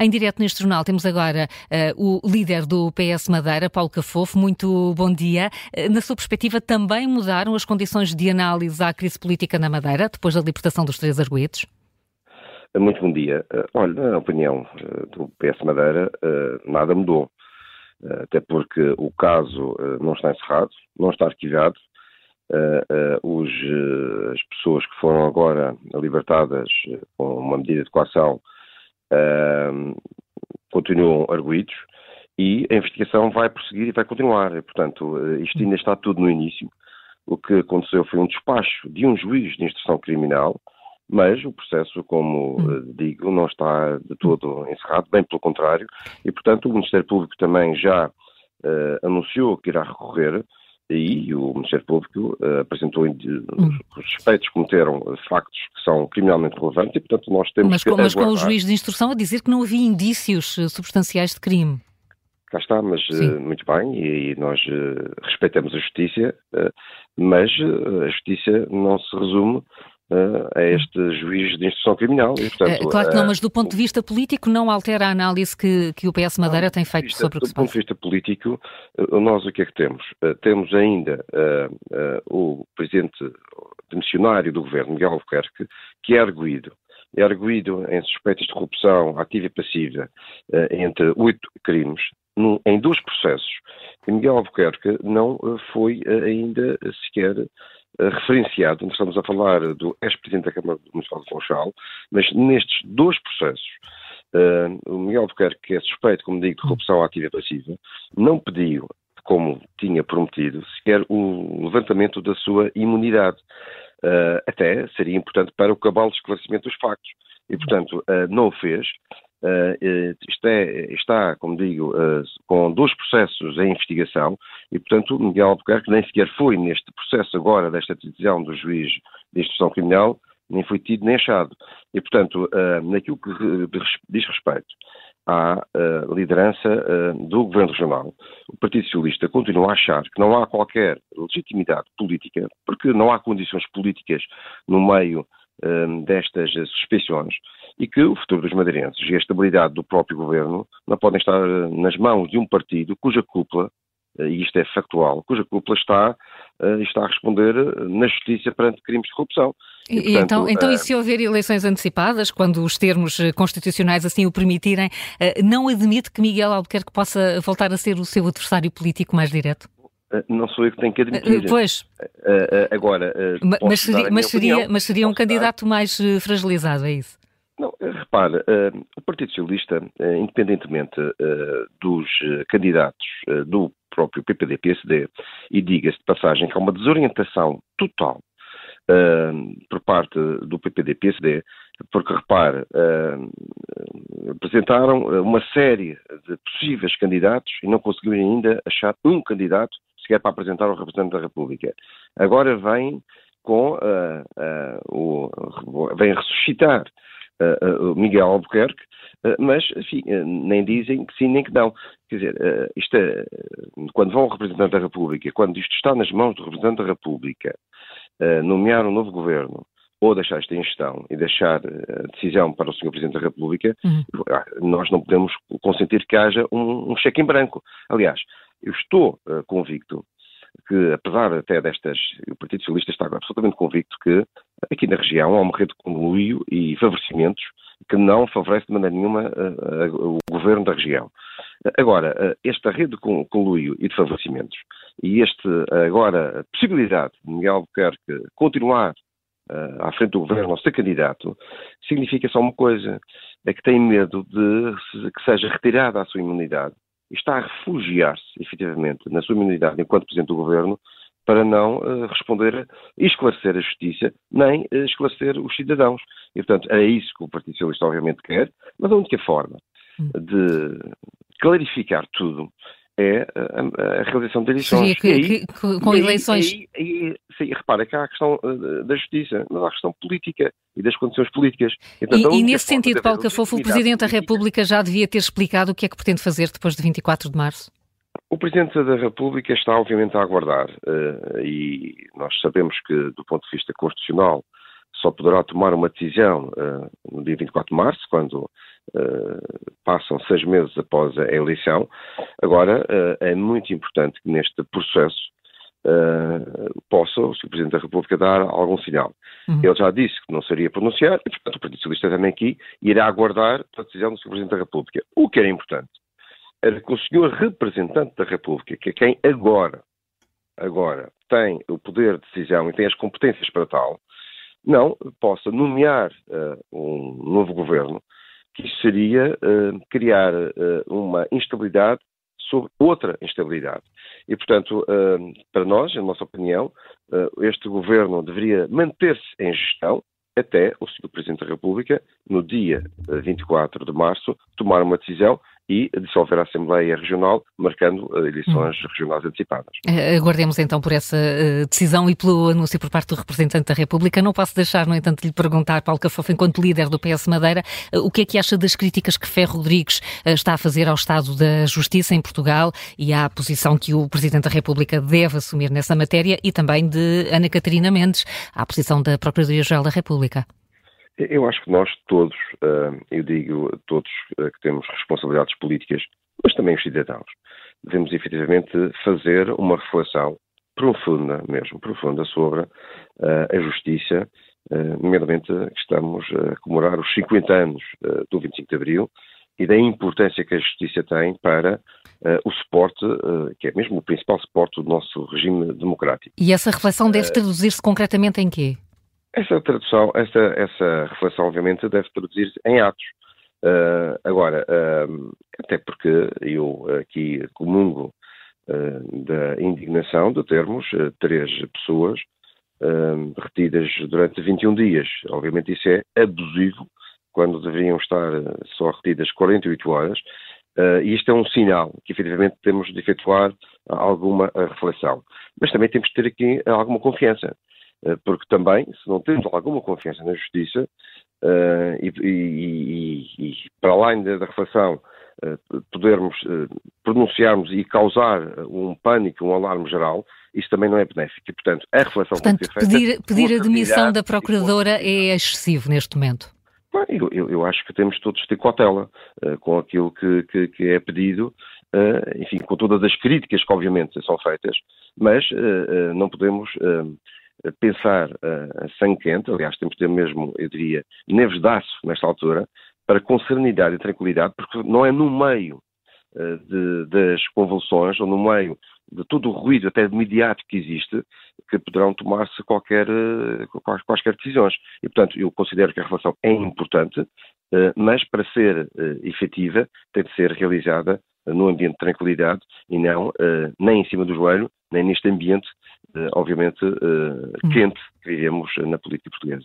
Em direto neste jornal temos agora uh, o líder do PS Madeira, Paulo Cafofo. Muito bom dia. Uh, na sua perspectiva, também mudaram as condições de análise à crise política na Madeira, depois da libertação dos três arguedos? Muito bom dia. Uh, olha, na opinião do PS Madeira, nada mudou. Até porque o caso não está encerrado, não está arquivado, os, as pessoas que foram agora libertadas com uma medida de coação continuam arguídos e a investigação vai prosseguir e vai continuar. Portanto, isto ainda está tudo no início. O que aconteceu foi um despacho de um juiz de instrução criminal, mas o processo, como hum. digo, não está de todo encerrado, bem pelo contrário, e portanto o Ministério Público também já anunciou que irá recorrer e o Ministério Público uh, apresentou hum. os suspeitos cometeram factos que são criminalmente relevantes e, portanto, nós temos mas que com, Mas com o juiz de instrução a dizer que não havia indícios eh, substanciais de crime. Cá está, mas uh, muito bem, e, e nós uh, respeitamos a justiça, mas a justiça não se resume a este juiz de instrução criminal. E, portanto, claro que não, mas do ponto de vista político não altera a análise que, que o PS Madeira tem feito vista, sobre o que se passa. Do ponto de vista político, nós o que é que temos? Temos ainda uh, uh, o presidente missionário do governo, Miguel Albuquerque, que é arguído. É arguído em suspeitas de corrupção ativa e passiva uh, entre oito crimes, num, em dois processos. E Miguel Albuquerque não foi ainda sequer eh, referenciado, estamos a falar do ex-presidente da Câmara Municipal de Funchal, mas nestes dois processos, uh, o Miguel Albuquerque, que é suspeito, como digo, de corrupção ativa e passiva, não pediu, como tinha prometido, sequer o levantamento da sua imunidade. Uh, até seria importante para o cabal de esclarecimento dos factos. E, portanto, uh, não o fez. Uh, é, está, como digo, uh, com dois processos em investigação e, portanto, Miguel Albuquerque nem sequer foi neste processo agora desta decisão do juiz de instrução criminal, nem foi tido nem achado. E, portanto, uh, naquilo que diz respeito à liderança do Governo Regional, o Partido Socialista continua a achar que não há qualquer legitimidade política, porque não há condições políticas no meio destas suspeições e que o futuro dos madeirenses e a estabilidade do próprio governo não podem estar eh, nas mãos de um partido cuja cúpula, eh, e isto é factual, cuja cúpula está, eh, está a responder na justiça perante crimes de corrupção. E, e portanto, então, então, e se houver eleições antecipadas, quando os termos constitucionais assim o permitirem, não admite que Miguel Albuquerque possa voltar a ser o seu adversário político mais direto? Não sou eu que tenho que admitir. Pois. Agora. Mas seria, mas, seria, mas seria, um candidato mais fragilizado, é isso? Não, eh, repare, uh, o Partido Socialista, uh, independentemente uh, dos candidatos do próprio PPD-PSD, e diga-se de passagem que há uma desorientação total por parte do PPD-PSD, porque, repare, apresentaram uma série de possíveis candidatos e não conseguiram ainda achar um candidato sequer para apresentar ao representante da República. Agora vem com o, vem ressuscitar uh, Miguel Albuquerque, uh, mas, enfim, nem dizem que sim nem que não. Quer dizer, isto é, quando vão ao representante da República, quando isto está nas mãos do representante da República, nomear um novo governo, ou deixar esta ingestão e deixar a decisão para o Sr. Presidente da República, uhum. nós não podemos consentir que haja um, um cheque em branco. Aliás, eu estou convicto que, apesar até destas, o Partido Socialista está absolutamente convicto que aqui na região há uma rede de conluio e favorecimentos que não favorece de maneira nenhuma uh, uh, o governo da região. Agora, uh, esta rede de conluio e de favorecimentos e este, agora, possibilidade de Miguel Albuquerque continuar à frente do governo ou ser candidato, significa só uma coisa, é que tem medo de que seja retirada a sua imunidade está a refugiar-se, efetivamente, na sua imunidade enquanto Presidente do Governo, para não uh, responder e esclarecer a justiça, nem uh, esclarecer os cidadãos. E, portanto, é isso que o Partido Socialista obviamente quer, mas a única forma hum. de clarificar tudo é a, a realização de eleições. Que, aí, que, com eleições. E, e, sim, repara que há a questão uh, da justiça, mas há a questão política e das condições políticas. Então, e, e nesse sentido, Paulo Cafofo, o Presidente da República já devia ter explicado o que é que pretende fazer depois de 24 de março? O Presidente da República está, obviamente, a aguardar uh, e nós sabemos que, do ponto de vista constitucional, só poderá tomar uma decisão uh, no dia 24 de março, quando passam seis meses após a eleição. Agora, é muito importante que neste processo possa o Sr. Presidente da República dar algum sinal. Uhum. Ele já disse que não seria pronunciar e, portanto, o Partido Socialista também aqui irá aguardar a decisão do Sr. Presidente da República. O que era importante era que o senhor representante da República, que é quem agora, agora tem o poder de decisão e tem as competências para tal, não possa nomear uh, um novo governo, que isso seria uh, criar uh, uma instabilidade sobre outra instabilidade. E, portanto, para nós, na nossa opinião, este governo deveria manter-se em gestão até o Sr. Presidente da República, no dia 24 de março, tomar uma decisão e dissolver a Assembleia Regional, marcando eh, eleições hum. regionais antecipadas. Eh, aguardemos então por essa uh, decisão e pelo anúncio por parte do representante da República. Não posso deixar, no entanto, de lhe perguntar, Paulo Cafofo, enquanto líder do PS Madeira, o que é que acha das críticas que Ferro Rodrigues está a fazer ao Estado da Justiça em Portugal e à posição que o Presidente da República deve assumir nessa matéria e também de Ana Catarina Mendes, à posição da Procuradoria-Geral da República? Eu acho que nós todos, eh, eu digo todos eh, que temos responsabilidades políticas, mas também os cidadãos, devemos efetivamente fazer uma reflexão profunda, mesmo profunda, sobre eh, a justiça, nomeadamente que estamos a comemorar os 50 anos do 25 de Abril e da importância que a justiça tem para o suporte, que é mesmo o principal suporte do nosso regime democrático. E essa reflexão deve traduzir-se concretamente em quê? Essa tradução, essa, reflexão, obviamente, deve traduzir-se em atos. Uh, agora, uh, até porque eu aqui comungo uh, da indignação de termos três pessoas retidas durante 21 dias. Obviamente isso é abusivo, quando deveriam estar só retidas 48 horas, e isto é um sinal que efetivamente temos de efetuar alguma reflexão. Mas também temos de ter aqui alguma confiança. Eh, porque também, se não temos alguma confiança na justiça, uh, e, e, e, para além da, da reflexão, uh, podermos uh, pronunciarmos e causar um pânico, um alarme geral, isso também não é benéfico. E, portanto, a reflexão portanto, tem que ser feita. Pedir, pedir a demissão da Procuradora é excessivo neste momento. Eu, eu, eu, acho que temos todos de ter cautela com aquilo que, que, que é pedido, enfim, com todas as críticas que obviamente são feitas, mas não podemos pensar uh, a sangue quente, aliás, temos de ter mesmo, eu diria, neves de aço nesta altura, para com serenidade e tranquilidade, porque não é no meio uh, de, das convulsões ou no meio de todo o ruído, até mediático que existe, que poderão tomar-se qualquer, uh, quaisquer decisões. E, portanto, eu considero que a relação é importante, mas para ser efetiva tem de ser realizada no ambiente de tranquilidade e não nem em cima do joelho, nem neste ambiente, obviamente, hum. quente que vivemos na política portuguesa.